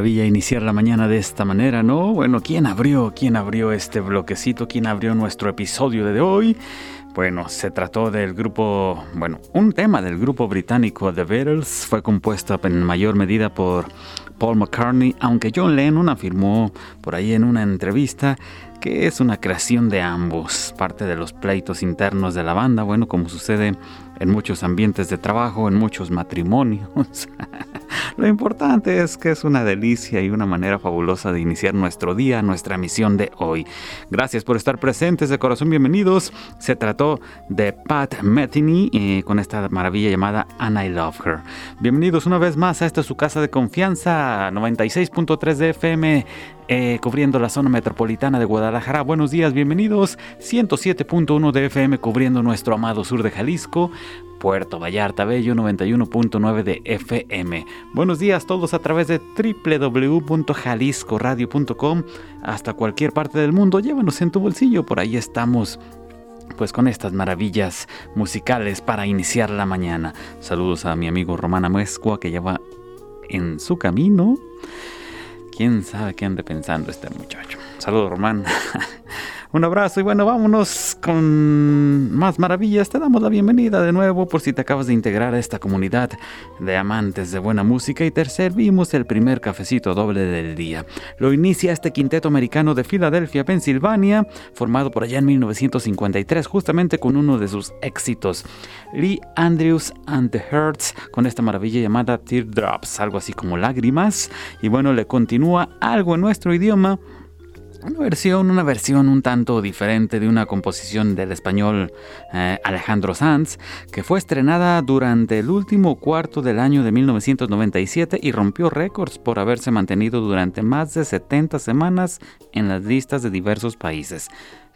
Maravilla iniciar la mañana de esta manera, ¿no? Bueno, ¿quién abrió? ¿Quién abrió este bloquecito? ¿Quién abrió nuestro episodio de hoy? Bueno, se trató del grupo, bueno, un tema del grupo británico The Beatles fue compuesto en mayor medida por Paul McCartney, aunque John Lennon afirmó por ahí en una entrevista que es una creación de ambos, parte de los pleitos internos de la banda, bueno, como sucede en muchos ambientes de trabajo, en muchos matrimonios. Lo importante es que es una delicia y una manera fabulosa de iniciar nuestro día, nuestra misión de hoy. Gracias por estar presentes de corazón, bienvenidos. Se trató de Pat Metheny eh, con esta maravilla llamada And I Love Her. Bienvenidos una vez más a esta su casa de confianza, 96.3 de FM eh, cubriendo la zona metropolitana de Guadalajara. Buenos días, bienvenidos. 107.1 de FM cubriendo nuestro amado sur de Jalisco. Puerto Vallarta Bello 91.9 de FM. Buenos días todos a través de www.jaliscoradio.com hasta cualquier parte del mundo. Llévanos en tu bolsillo, por ahí estamos pues con estas maravillas musicales para iniciar la mañana. Saludos a mi amigo Romana Muescua que lleva en su camino quién sabe qué ande pensando este muchacho. Saludos, Román. Un abrazo y bueno, vámonos con más maravillas. Te damos la bienvenida de nuevo por si te acabas de integrar a esta comunidad de amantes de buena música y te servimos el primer cafecito doble del día. Lo inicia este quinteto americano de Filadelfia, Pensilvania, formado por allá en 1953, justamente con uno de sus éxitos, Lee Andrews and the Hearts, con esta maravilla llamada Teardrops, algo así como lágrimas. Y bueno, le continúa algo en nuestro idioma una versión, una versión un tanto diferente de una composición del español eh, Alejandro Sanz, que fue estrenada durante el último cuarto del año de 1997 y rompió récords por haberse mantenido durante más de 70 semanas en las listas de diversos países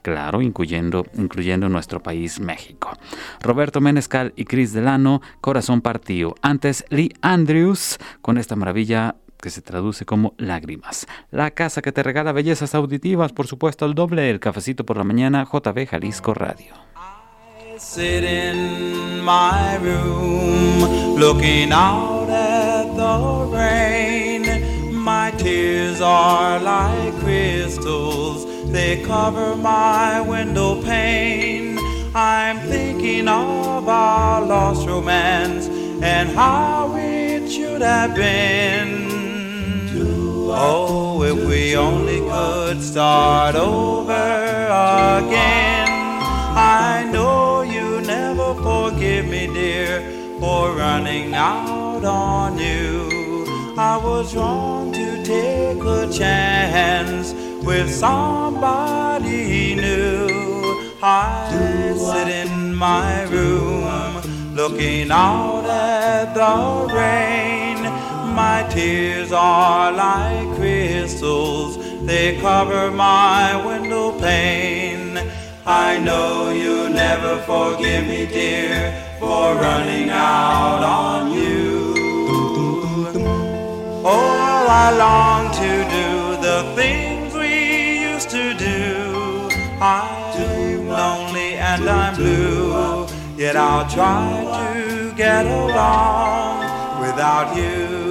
claro, incluyendo, incluyendo nuestro país México. Roberto Menescal y Chris Delano, Corazón Partido. Antes Lee Andrews con esta maravilla que se traduce como lágrimas. La casa que te regala bellezas auditivas, por supuesto el doble, el cafecito por la mañana, JB Jalisco Radio. I sit in my room, looking out at the rain. My tears are like crystals, they cover my window pane. I'm thinking of our lost romance and how it should have been. Oh, if we only could start over again. I know you never forgive me, dear, for running out on you. I was wrong to take a chance with somebody new. I sit in my room looking out at the rain my tears are like crystals, they cover my window pane. I know you'll never forgive me, dear, for running out on you. Oh, I long to do the things we used to do. I'm lonely and I'm blue, yet I'll try to get along without you.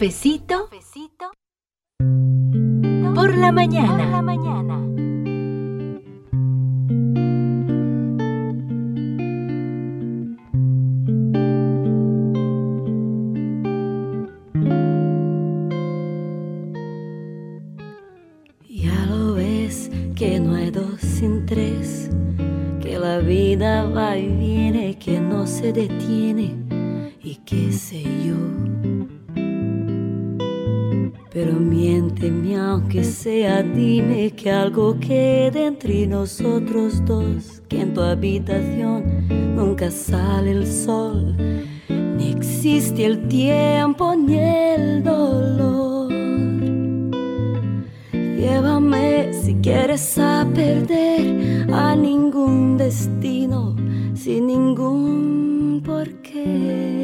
Cafecito, Cafecito por la mañana. Por la mañana. Ya lo ves que no hay dos sin tres, que la vida va y viene, que no se detiene dime que algo quede entre nosotros dos, que en tu habitación nunca sale el sol, ni existe el tiempo ni el dolor. Llévame si quieres a perder a ningún destino sin ningún porqué.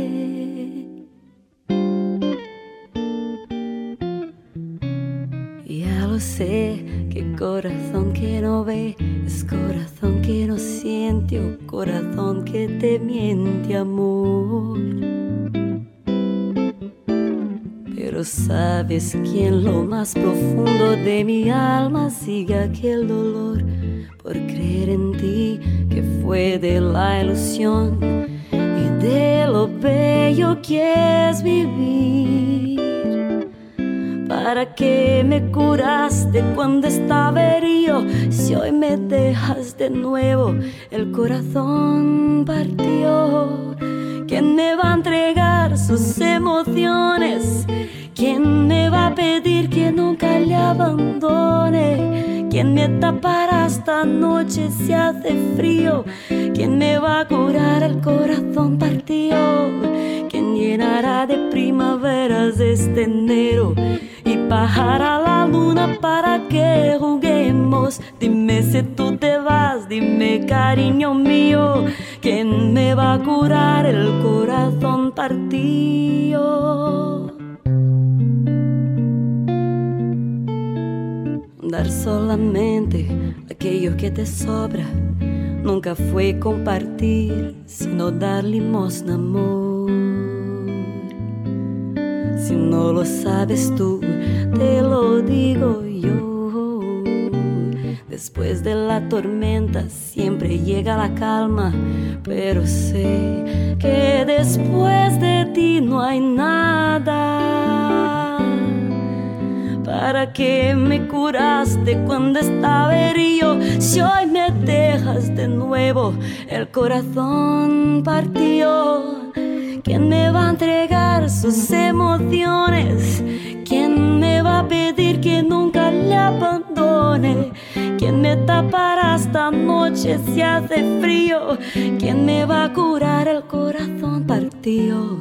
Sé, que corazón que no ve es corazón que no siente o corazón que te miente amor. Pero sabes que en lo más profundo de mi alma sigue aquel dolor por creer en ti que fue de la ilusión y de lo bello que es vivir. ¿Para qué me curaste cuando estaba herido? Si hoy me dejas de nuevo, el corazón partió. ¿Quién me va a entregar sus emociones? ¿Quién me va a pedir que nunca le abandone? ¿Quién me tapará esta noche si hace frío? ¿Quién me va a curar el corazón partido? ¿Quién llenará de primaveras este enero? Y bajará la luna para que juguemos. Dime si tú te vas, dime cariño mío. ¿Quién me va a curar el corazón partido? dar solamente aquello que te sobra. Nunca fue compartir, sino dar limosna, amor. Si no lo sabes tú, te lo digo yo. Después de la tormenta siempre llega la calma, pero sé que después de ti no hay nada. ¿Para qué me curaste cuando estaba herido? Si hoy me dejas de nuevo, el corazón partió. ¿Quién me va a entregar sus emociones? ¿Quién me va a pedir que nunca le abandone? ¿Quién me tapará esta noche si hace frío? ¿Quién me va a curar el corazón partido?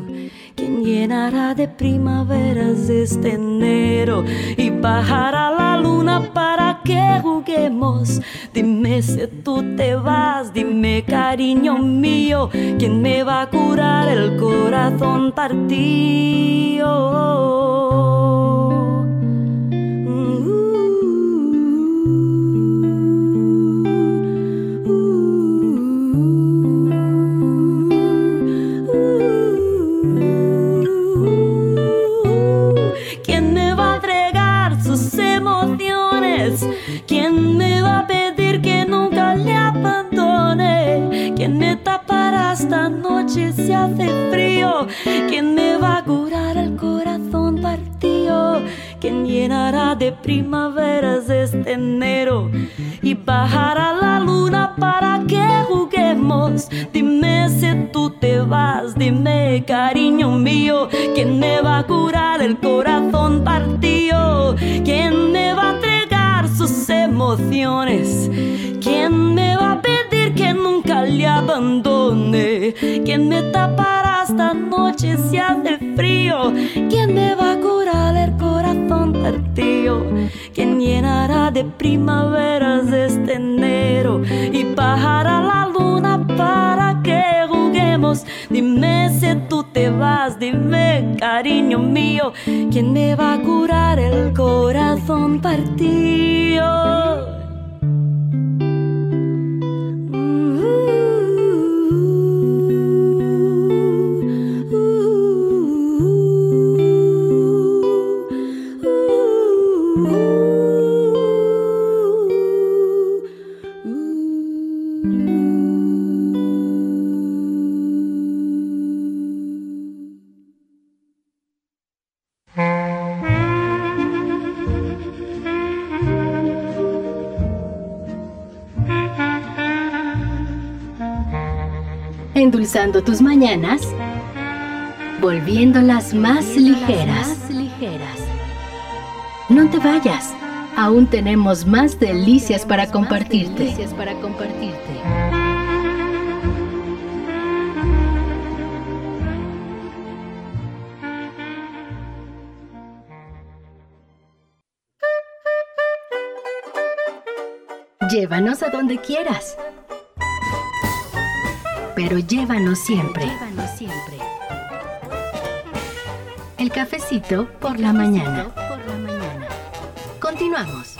¿Quién llenará de primaveras este enero y bajará la luna para que juguemos? Dime si tú te vas, dime cariño mío, ¿quién me va a curar el corazón partido? Esta noche si hace frío? ¿Quién me va a curar el corazón partido? ¿Quién llenará de primaveras este enero? Y bajará la luna para que juguemos. Dime si tú te vas, dime cariño mío, ¿quién me va a curar el corazón partido? ¿Quién me va a entregar sus emociones? ¿Quién me tapará esta noche si hace frío? ¿Quién me va a curar el corazón partido? ¿Quién llenará de primaveras este enero? Y bajará la luna para que juguemos. Dime si tú te vas, dime cariño mío, ¿quién me va a curar el corazón partido? Volviéndolas más ligeras. No te vayas, aún tenemos más delicias para compartirte. Llévanos a donde quieras. Pero llévanos siempre. El cafecito por la mañana. Continuamos.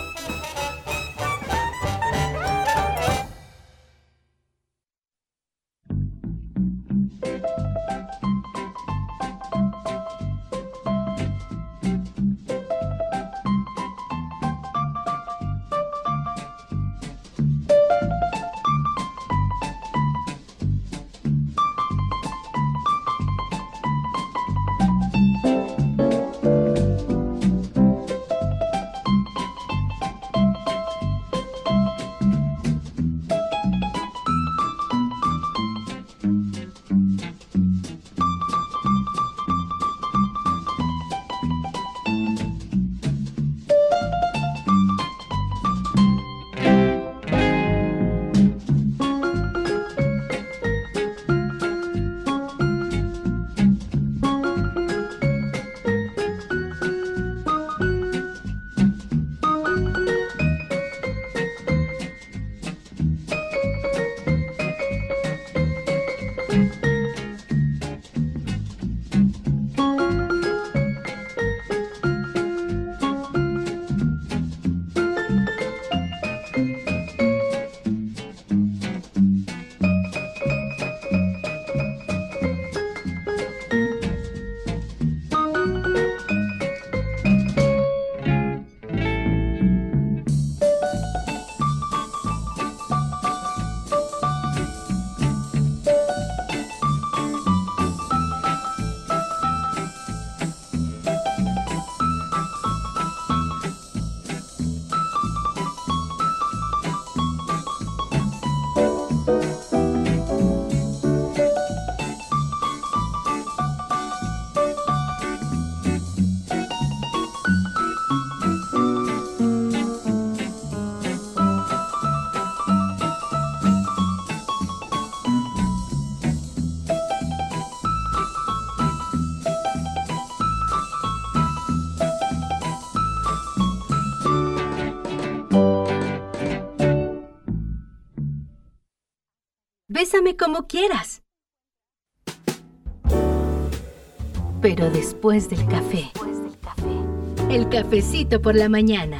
Bésame como quieras. Pero después del café. El cafecito por la mañana.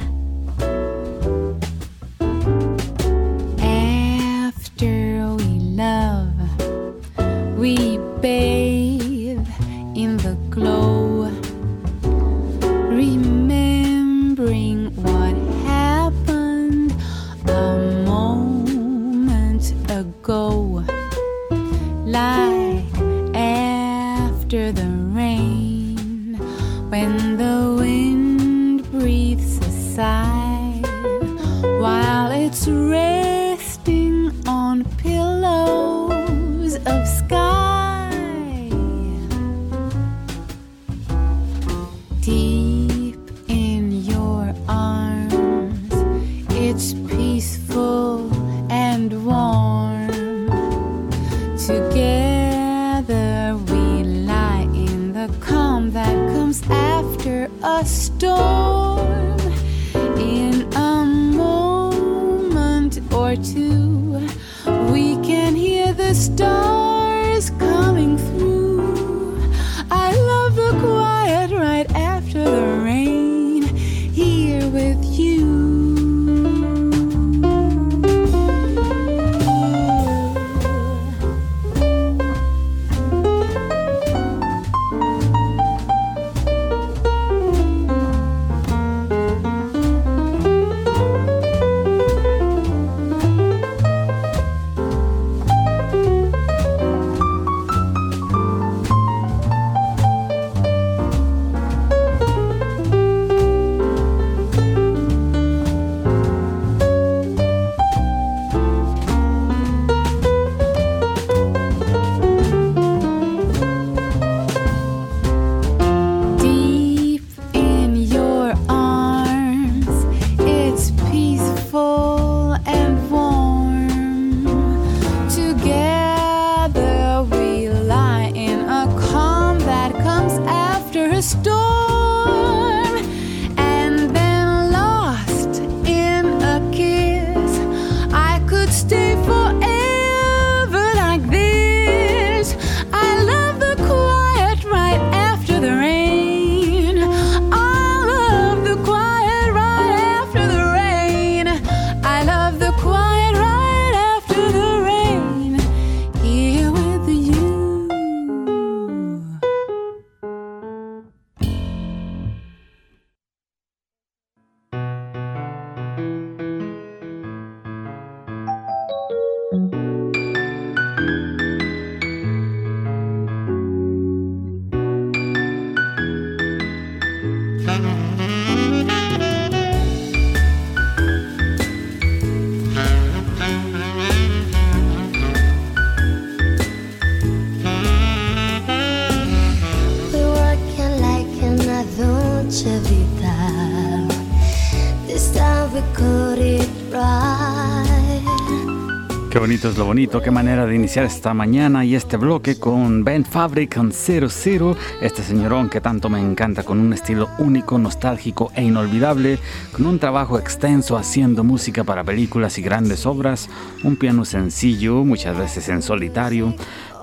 Bonito qué manera de iniciar esta mañana y este bloque con Ben Fabric con 00, este señorón que tanto me encanta con un estilo único, nostálgico e inolvidable, con un trabajo extenso haciendo música para películas y grandes obras, un piano sencillo, muchas veces en solitario,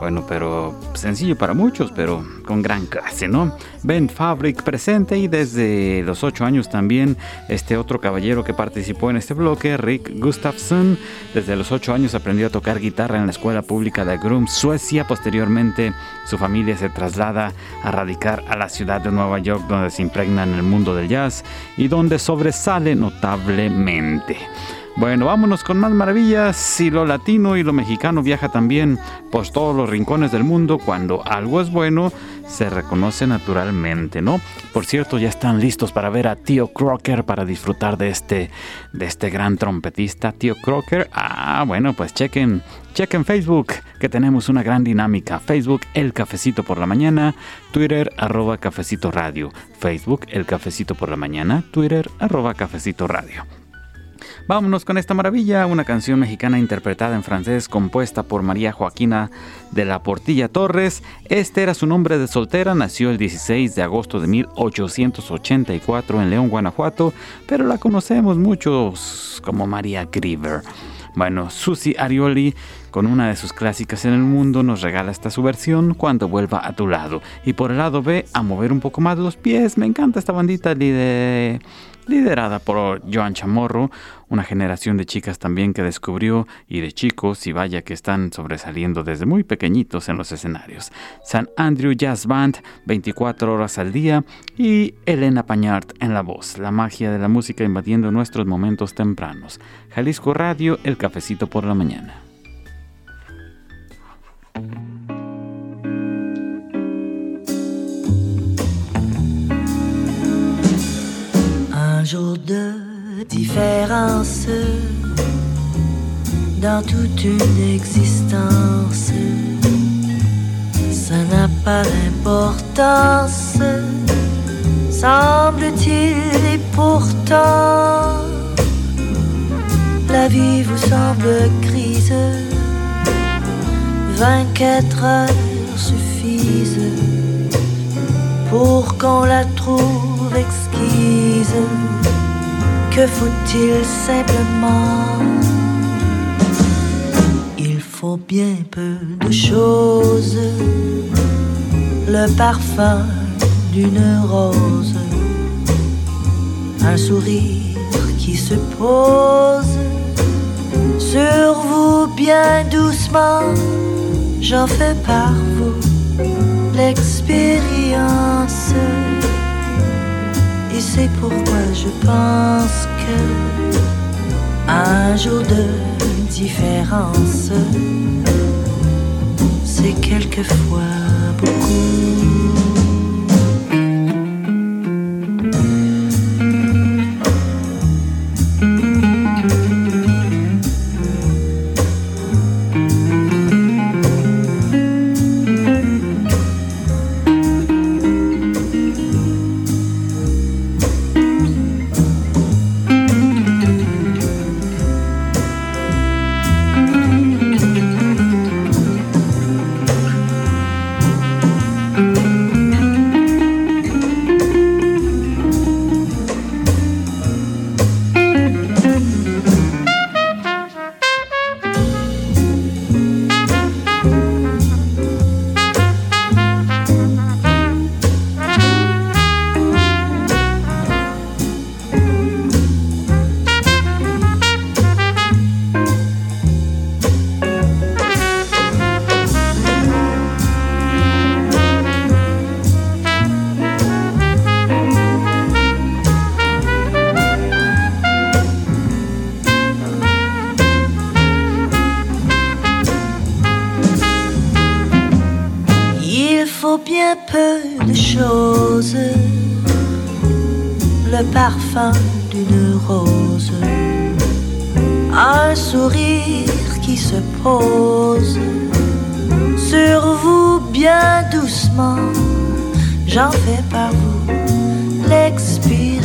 bueno, pero sencillo para muchos, pero con gran clase, ¿no? Ben Fabric presente y desde los ocho años también este otro caballero que participó en este bloque, Rick Gustafsson, desde los ocho años aprendió a tocar guitarra en la escuela pública de Grum, Suecia. Posteriormente, su familia se traslada a radicar a la ciudad de Nueva York, donde se impregna en el mundo del jazz y donde sobresale notablemente. Bueno, vámonos con más maravillas. Si lo latino y lo mexicano viaja también por todos los rincones del mundo, cuando algo es bueno, se reconoce naturalmente, ¿no? Por cierto, ya están listos para ver a Tío Crocker para disfrutar de este, de este gran trompetista, Tío Crocker. Ah, bueno, pues chequen, chequen Facebook, que tenemos una gran dinámica. Facebook, El Cafecito por la Mañana, Twitter, arroba Cafecito Radio. Facebook, El Cafecito por la Mañana, Twitter, arroba Cafecito Radio. Vámonos con esta maravilla, una canción mexicana interpretada en francés compuesta por María Joaquina de la Portilla Torres. Este era su nombre de soltera, nació el 16 de agosto de 1884 en León, Guanajuato, pero la conocemos muchos como María Griever. Bueno, Susi Arioli, con una de sus clásicas en el mundo, nos regala esta su versión cuando vuelva a tu lado. Y por el lado B, a mover un poco más los pies. Me encanta esta bandita de liderada por Joan Chamorro, una generación de chicas también que descubrió y de chicos y vaya que están sobresaliendo desde muy pequeñitos en los escenarios. San Andrew Jazz Band, 24 horas al día y Elena Pañart en la voz, la magia de la música invadiendo nuestros momentos tempranos. Jalisco Radio, el cafecito por la mañana. Un jour de différence dans toute une existence. Ça n'a pas d'importance, semble-t-il, et pourtant la vie vous semble grise. 24 heures suffisent pour qu'on la trouve exquise. Que faut-il simplement? Il faut bien peu de choses. Le parfum d'une rose, un sourire qui se pose sur vous bien doucement. J'en fais par vous l'expérience. C'est pourquoi je pense que un jour de différence, c'est quelquefois beaucoup. Peu de choses. Le parfum d'une rose, un sourire qui se pose sur vous bien doucement. J'en fais par vous l'expérience.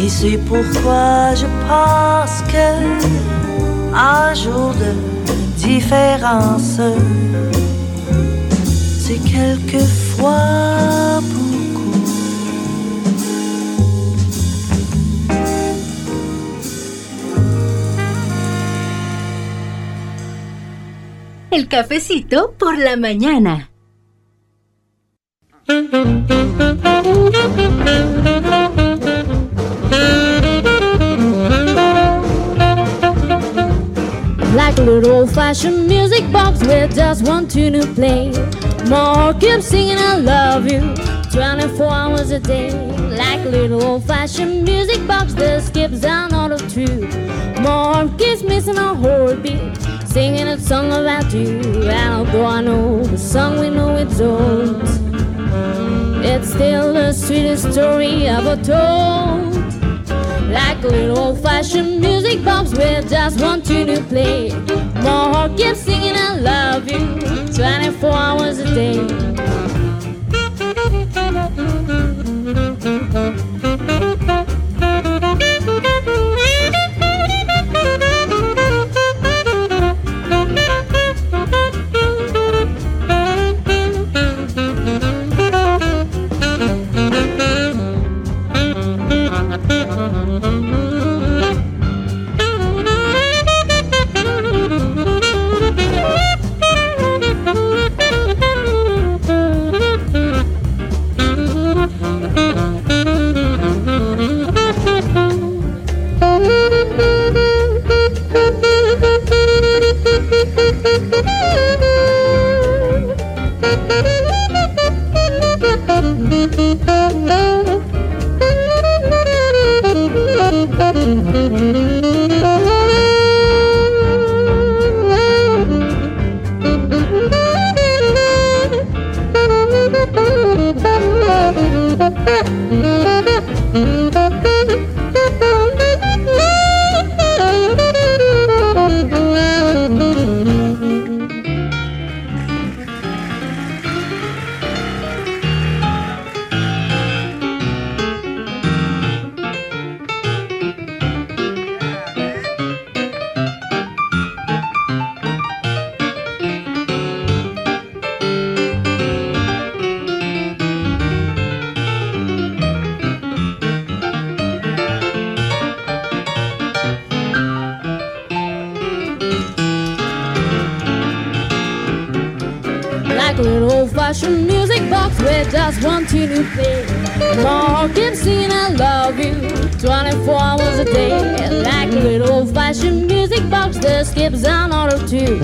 Et c'est pourquoi je pense que un jour de différence, c'est quelquefois beaucoup. El cafecito por la mañana. Like a little old-fashioned music box with just one tune to play. More keep singing I love you 24 hours a day. Like a little old-fashioned music box that skips down all of two. More keeps missing a whole beat, singing a song about you. And although I know the song we know it's old, it's still the sweetest story ever told. Like little old-fashioned music box with just one tune to play. More keep singing I love you 24 hours a day. Old-fashioned music box with just one tune to play. Keep singing I love you 24 hours a day. Like a little old-fashioned music box that skips down auto two.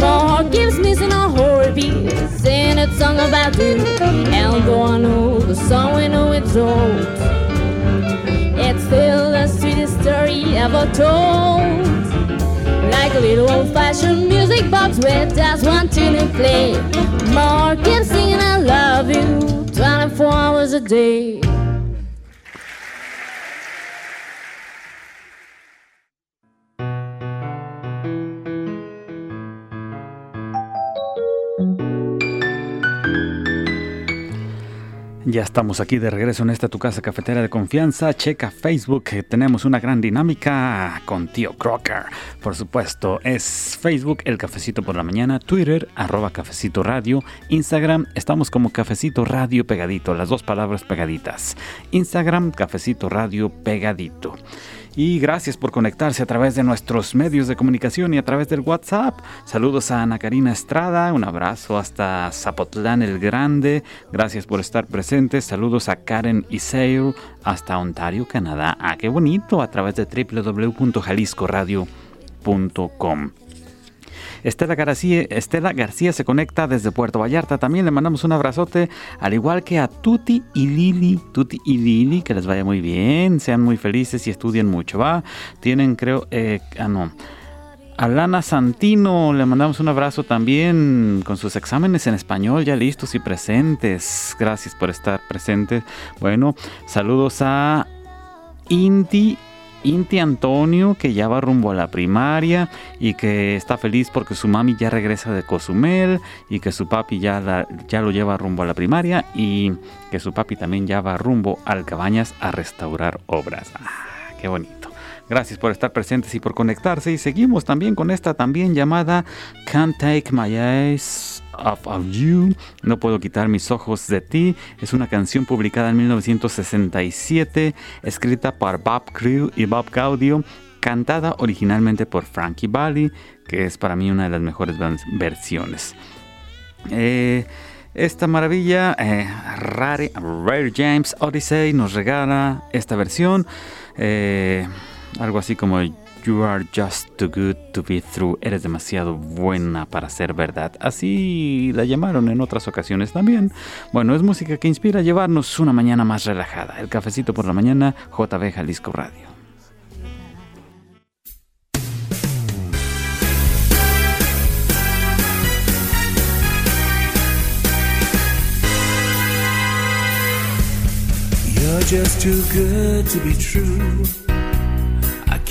More keeps missing a whole beat, singing a song about you. And I know the song we know it's old, it's still the sweetest story ever told. Like a little old-fashioned music box with just one tune to play. More keep singing I love you 24 hours a day. Estamos aquí de regreso en esta tu casa cafetera de confianza. Checa Facebook, que tenemos una gran dinámica con Tío Crocker. Por supuesto, es Facebook El Cafecito por la Mañana, Twitter arroba Cafecito Radio, Instagram estamos como Cafecito Radio pegadito, las dos palabras pegaditas. Instagram Cafecito Radio pegadito. Y gracias por conectarse a través de nuestros medios de comunicación y a través del WhatsApp. Saludos a Ana Karina Estrada, un abrazo hasta Zapotlán el Grande. Gracias por estar presentes. Saludos a Karen Iseo hasta Ontario, Canadá. Ah, qué bonito, a través de www.jaliscoradio.com. Estela García, Estela García se conecta desde Puerto Vallarta. También le mandamos un abrazote, al igual que a Tuti y Lili. Tuti y Lili, que les vaya muy bien, sean muy felices y estudien mucho, ¿va? Tienen, creo, eh, ah, no. A Lana Santino le mandamos un abrazo también con sus exámenes en español ya listos y presentes. Gracias por estar presentes. Bueno, saludos a Inti Inti Antonio, que ya va rumbo a la primaria y que está feliz porque su mami ya regresa de Cozumel y que su papi ya, ya lo lleva rumbo a la primaria y que su papi también ya va rumbo al Cabañas a restaurar obras. Ah, qué bonito. Gracias por estar presentes y por conectarse. Y seguimos también con esta también llamada Can't Take My Eyes Off of You. No puedo quitar mis ojos de ti. Es una canción publicada en 1967, escrita por Bob Crew y Bob Gaudio, cantada originalmente por Frankie Valli, que es para mí una de las mejores versiones. Eh, esta maravilla, eh, Rare, Rare James Odyssey, nos regala esta versión. Eh, algo así como You are just too good to be true. Eres demasiado buena para ser verdad. Así la llamaron en otras ocasiones también. Bueno, es música que inspira a llevarnos una mañana más relajada. El cafecito por la mañana, JB Jalisco Radio. You're just too good to be true.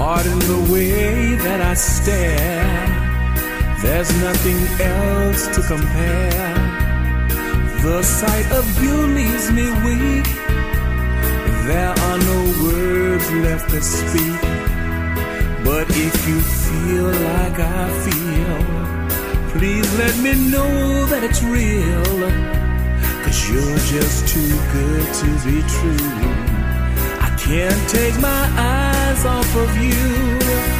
Pardon the way that I stare. There's nothing else to compare. The sight of you leaves me weak. There are no words left to speak. But if you feel like I feel, please let me know that it's real. Cause you're just too good to be true. Can't take my eyes off of you.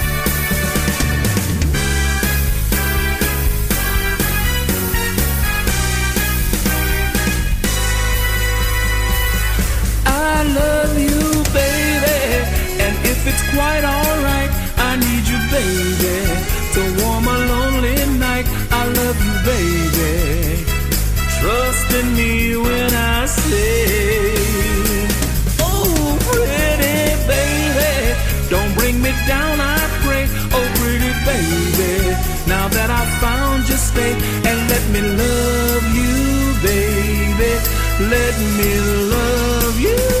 Love you, baby. And if it's quite alright, I need you, baby, to warm a lonely night I love you, baby. Trust in me when I say, Oh, pretty baby, don't bring me down, I pray. Oh, pretty baby, now that I found you, stay and let me love you, baby. Let me love you.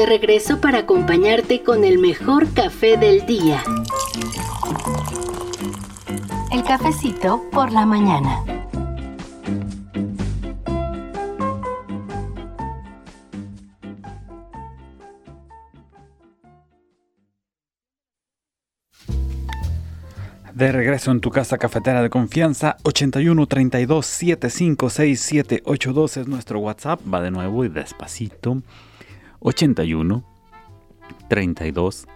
De regreso para acompañarte con el mejor café del día. El cafecito por la mañana. De regreso en tu casa cafetera de confianza, 81 32 75 67 82 es nuestro WhatsApp. Va de nuevo y despacito. 81 32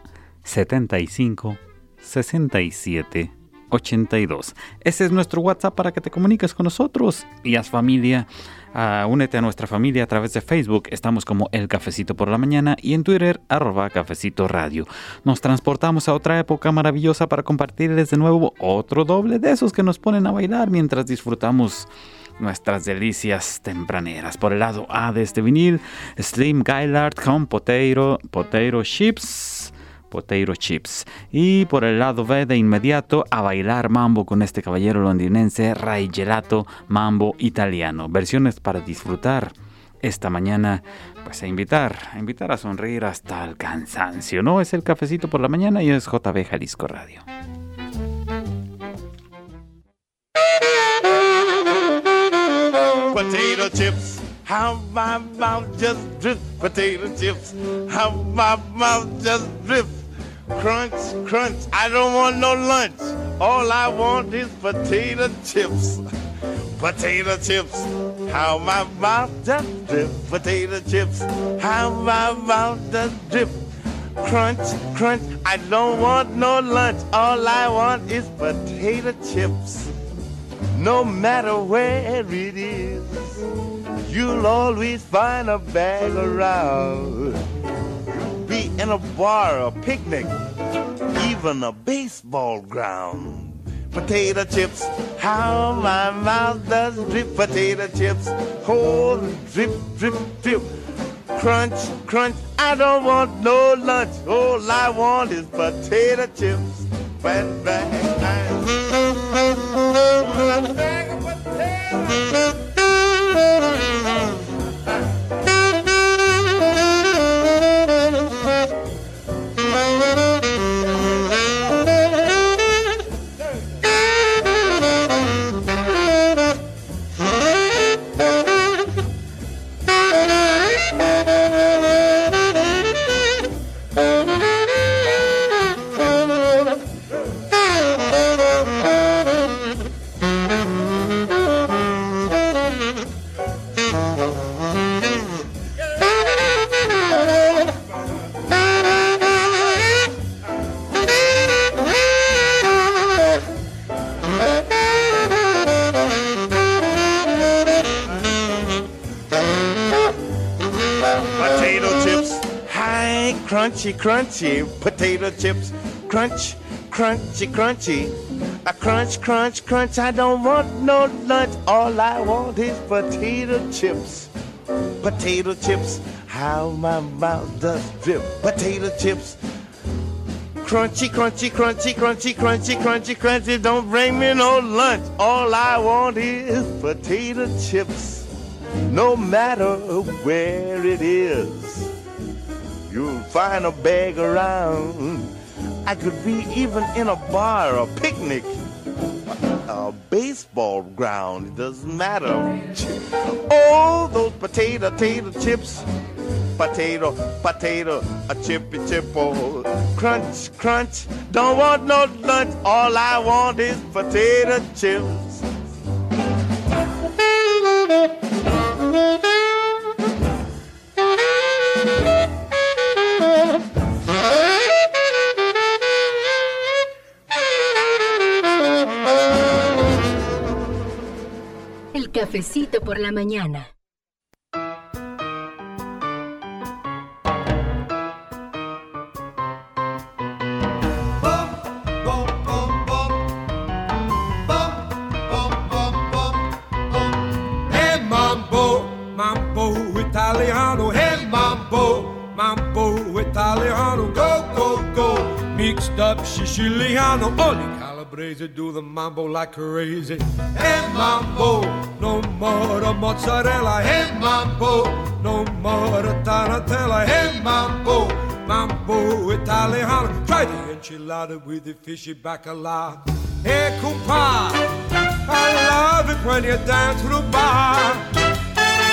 75 67 82. Ese es nuestro WhatsApp para que te comuniques con nosotros y haz familia. Uh, únete a nuestra familia a través de Facebook. Estamos como El Cafecito por la Mañana y en Twitter arroba Cafecito Radio. Nos transportamos a otra época maravillosa para compartirles de nuevo otro doble de esos que nos ponen a bailar mientras disfrutamos nuestras delicias tempraneras. Por el lado A de este vinil, Slim Gaillard con Potato, potato Chips potato chips. Y por el lado B de inmediato a bailar mambo con este caballero londinense Ray Gelato Mambo Italiano. Versiones para disfrutar esta mañana, pues a invitar, a invitar a sonreír hasta el cansancio, ¿no? Es el cafecito por la mañana y es JB Jalisco Radio. Potato chips, how my mouth just drip. Potato chips, how my mouth just drip. Crunch, crunch, I don't want no lunch. All I want is potato chips. Potato chips, how my mouth does drip. Potato chips, how my mouth does drip. Crunch, crunch, I don't want no lunch. All I want is potato chips. No matter where it is, you'll always find a bag around be in a bar, a picnic, even a baseball ground. Potato chips, how my mouth does drip. Potato chips, oh, drip, drip, drip. Crunch, crunch, I don't want no lunch. All I want is potato chips. Bang, bang, bang. Bag of potatoes. Crunchy, crunchy potato chips. Crunch, crunchy, crunchy. A crunch, crunch, crunch. I don't want no lunch. All I want is potato chips. Potato chips. How my mouth does drip. Potato chips. Crunchy, crunchy, crunchy, crunchy, crunchy, crunchy, crunchy. Don't bring me no lunch. All I want is potato chips. No matter where it is. You'll find a bag around. I could be even in a bar, a picnic, a baseball ground. It doesn't matter. Oh, those potato, potato chips. Potato, potato, a chippy chippo. Oh, crunch, crunch. Don't want no lunch. All I want is potato chips. Cafecito por la mañana. italiano, hey mambo, mambo italiano, go, go, go, mixed up Siciliano, calabrese do the mambo like crazy. Hey mambo, no more the mozzarella. Hey mambo, no more the tagliatella. Hey mambo, mambo italiano. Try the enchilada with the fishy bacala. Hey compa, I love it when you dance to the bar.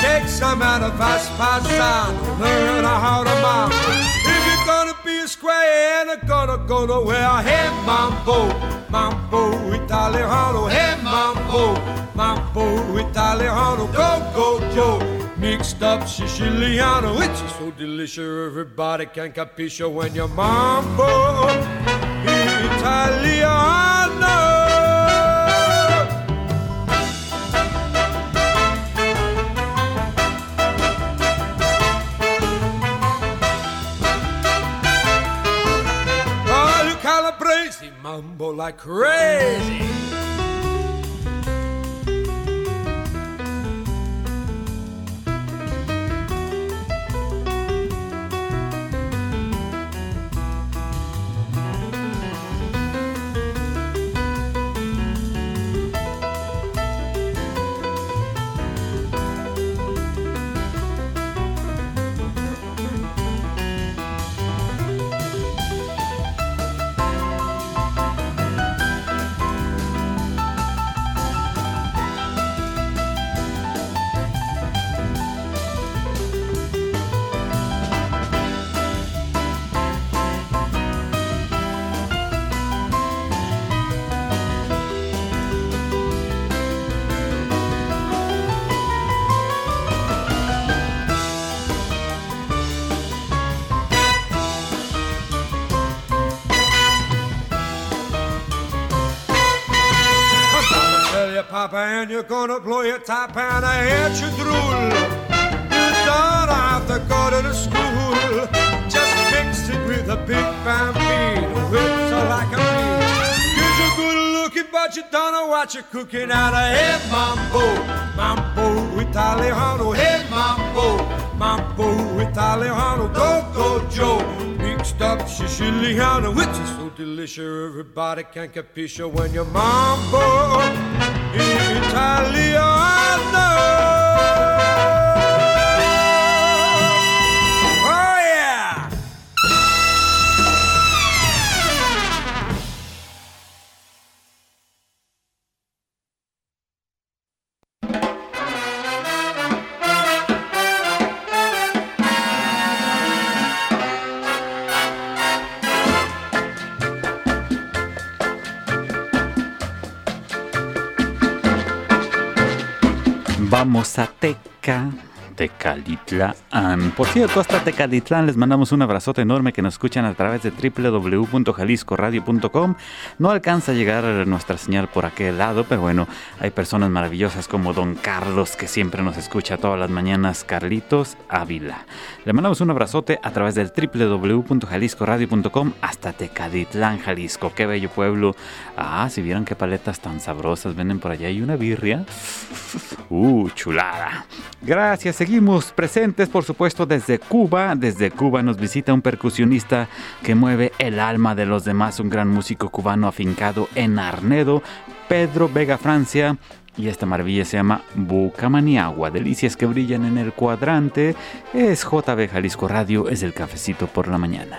Take some out of Vespasano, learn how to mambo. If you're gonna be a gonna go nowhere. Hey mambo, mambo italiano. Hey mambo, mambo italiano. Go, go, Joe. Mixed up Siciliano, it's so delicious. Everybody can capisce when you mambo italiano. Like crazy. Gonna blow your top and I hate you drool. You don't have to go to the school. Just mix it with a big bambino. Whips are like a. Cause you're good looking, but you don't know what you're cooking out of. Hey, mambo, mambo italiano. Hey, mambo, mambo italiano. Go, go, Joe. Mixed up Siciliano, which is so delicious. Everybody can capisce when you're mambo italiano. Vamos a Teca, Tecalitlán. Por cierto, hasta Tecalitlán les mandamos un abrazote enorme que nos escuchan a través de www.jaliscoradio.com. No alcanza a llegar nuestra señal por aquel lado, pero bueno, hay personas maravillosas como Don Carlos que siempre nos escucha todas las mañanas, Carlitos Ávila. Le mandamos un abrazote a través del www.jaliscoradio.com hasta Tecalitlán, Jalisco. Qué bello pueblo. Ah, si vieran qué paletas tan sabrosas venden por allá. Hay una birria. Uh, chulada. Gracias, seguimos presentes, por supuesto, desde Cuba. Desde Cuba nos visita un percusionista que mueve el alma de los demás, un gran músico cubano afincado en Arnedo, Pedro Vega Francia. Y esta maravilla se llama Bucamaniagua, delicias que brillan en el cuadrante. Es JB Jalisco Radio, es el cafecito por la mañana.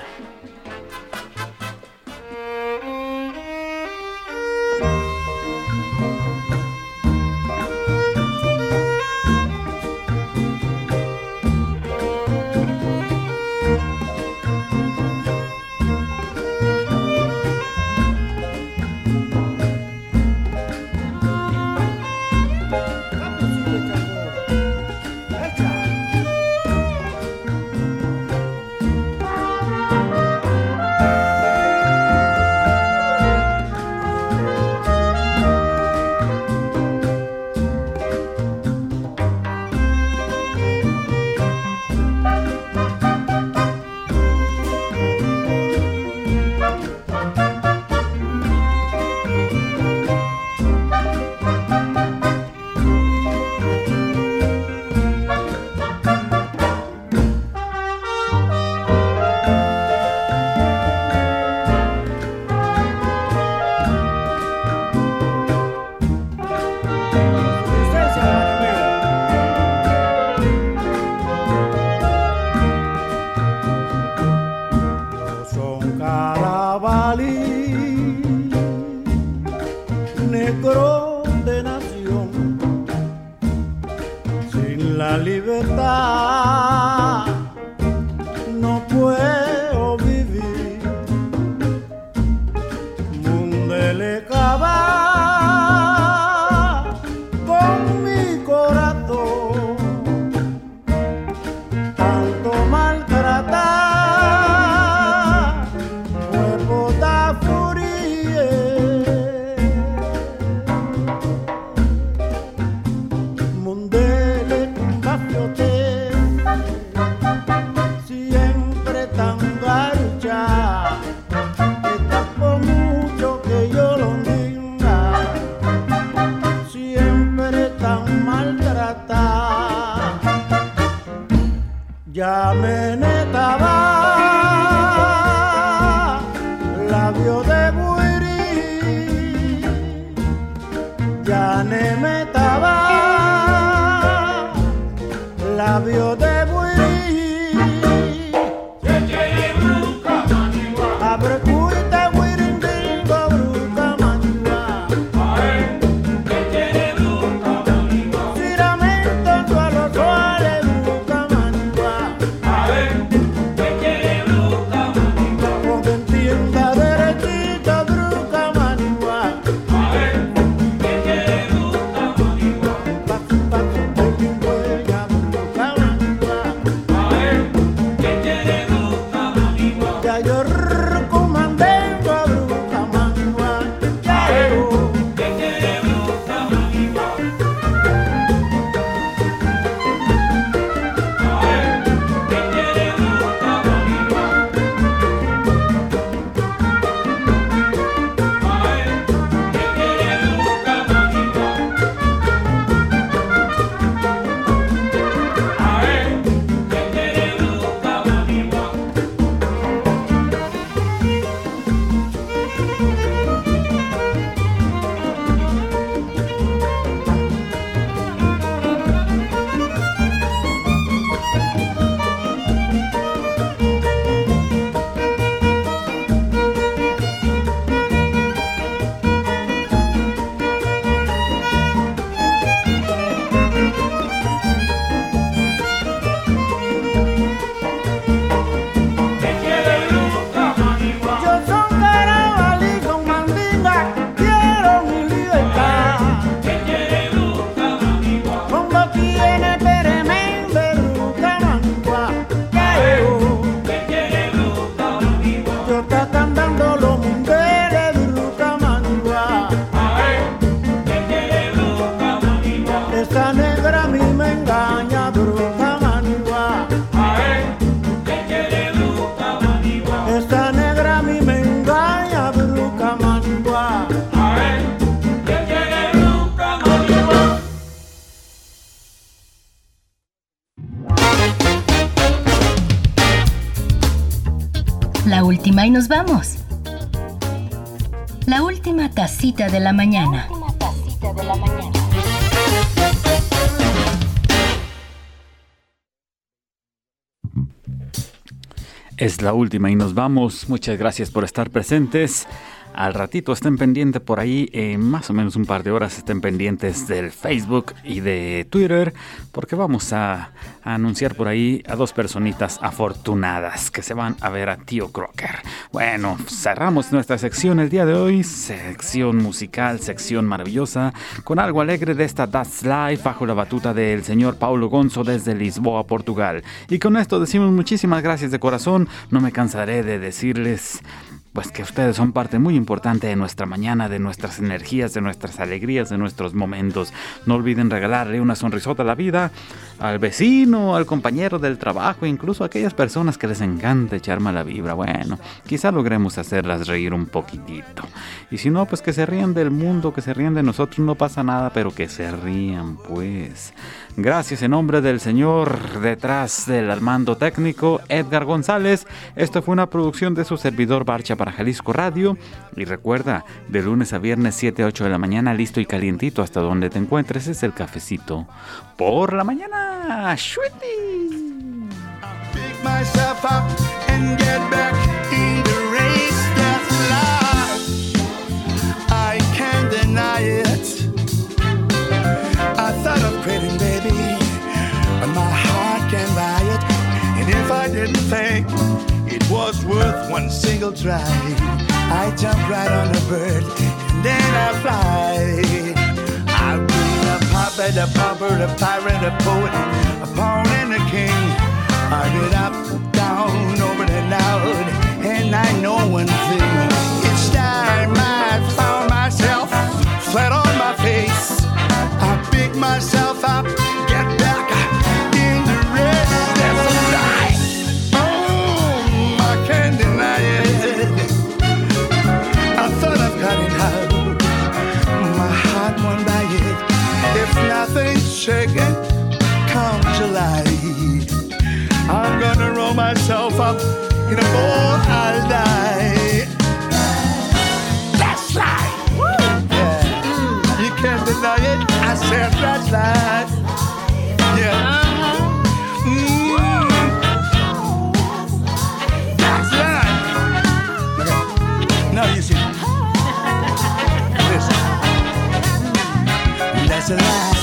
La última y nos vamos. La última tacita de la mañana. Es la última y nos vamos. Muchas gracias por estar presentes. Al ratito estén pendientes por ahí, en más o menos un par de horas estén pendientes del Facebook y de Twitter, porque vamos a, a anunciar por ahí a dos personitas afortunadas que se van a ver a Tío Crocker. Bueno, cerramos nuestra sección el día de hoy, sección musical, sección maravillosa, con algo alegre de esta That's Life bajo la batuta del señor Paulo Gonzo desde Lisboa, Portugal. Y con esto decimos muchísimas gracias de corazón, no me cansaré de decirles pues que ustedes son parte muy importante de nuestra mañana, de nuestras energías, de nuestras alegrías, de nuestros momentos. No olviden regalarle una sonrisota a la vida, al vecino, al compañero del trabajo, incluso a aquellas personas que les encanta echar mala vibra. Bueno, quizá logremos hacerlas reír un poquitito. Y si no, pues que se rían del mundo, que se rían de nosotros, no pasa nada, pero que se rían, pues. Gracias en nombre del señor detrás del armando técnico, Edgar González. Esto fue una producción de su servidor Barcha para Jalisco Radio. Y recuerda, de lunes a viernes 7 a 8 de la mañana, listo y calientito hasta donde te encuentres, es el cafecito por la mañana. ¡Shuiti! Was worth one single try. I jump right on a bird and then I fly. I've been a puppet, a pauper, a pirate, a poet, a pawn and a king. I get up, down, over and out, and I know one thing. Each time I found myself flat on my face, I pick myself up, shaking, come July, I'm gonna roll myself up in a ball. I'll die. That's right. Yeah. You can't deny it. I said that's right. Yeah. Mm. That's. Now you see. That's.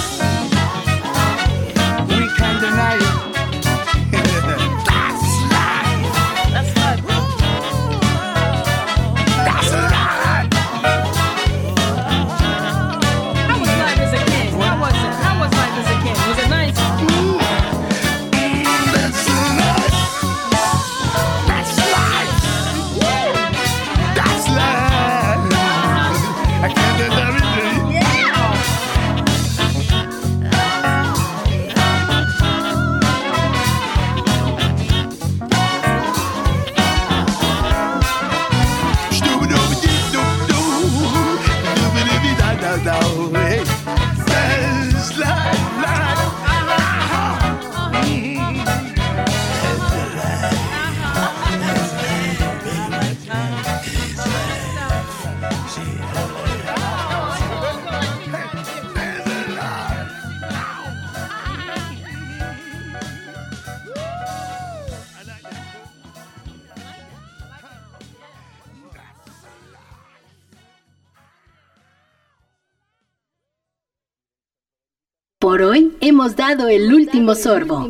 Dado el último sorbo.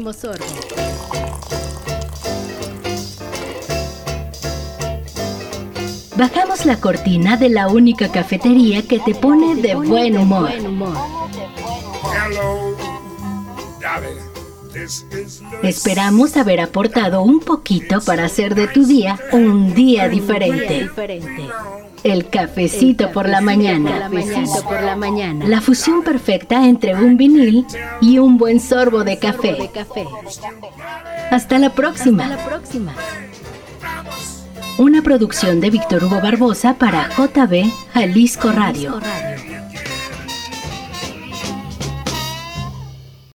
Bajamos la cortina de la única cafetería que te pone de buen humor. Hello. Esperamos haber aportado un poquito para hacer de tu día un día diferente. El cafecito por la mañana. por la mañana. La fusión perfecta entre un vinil y un buen sorbo de café. Hasta la próxima. Hasta la próxima. Una producción de Víctor Hugo Barbosa para JB Jalisco Radio.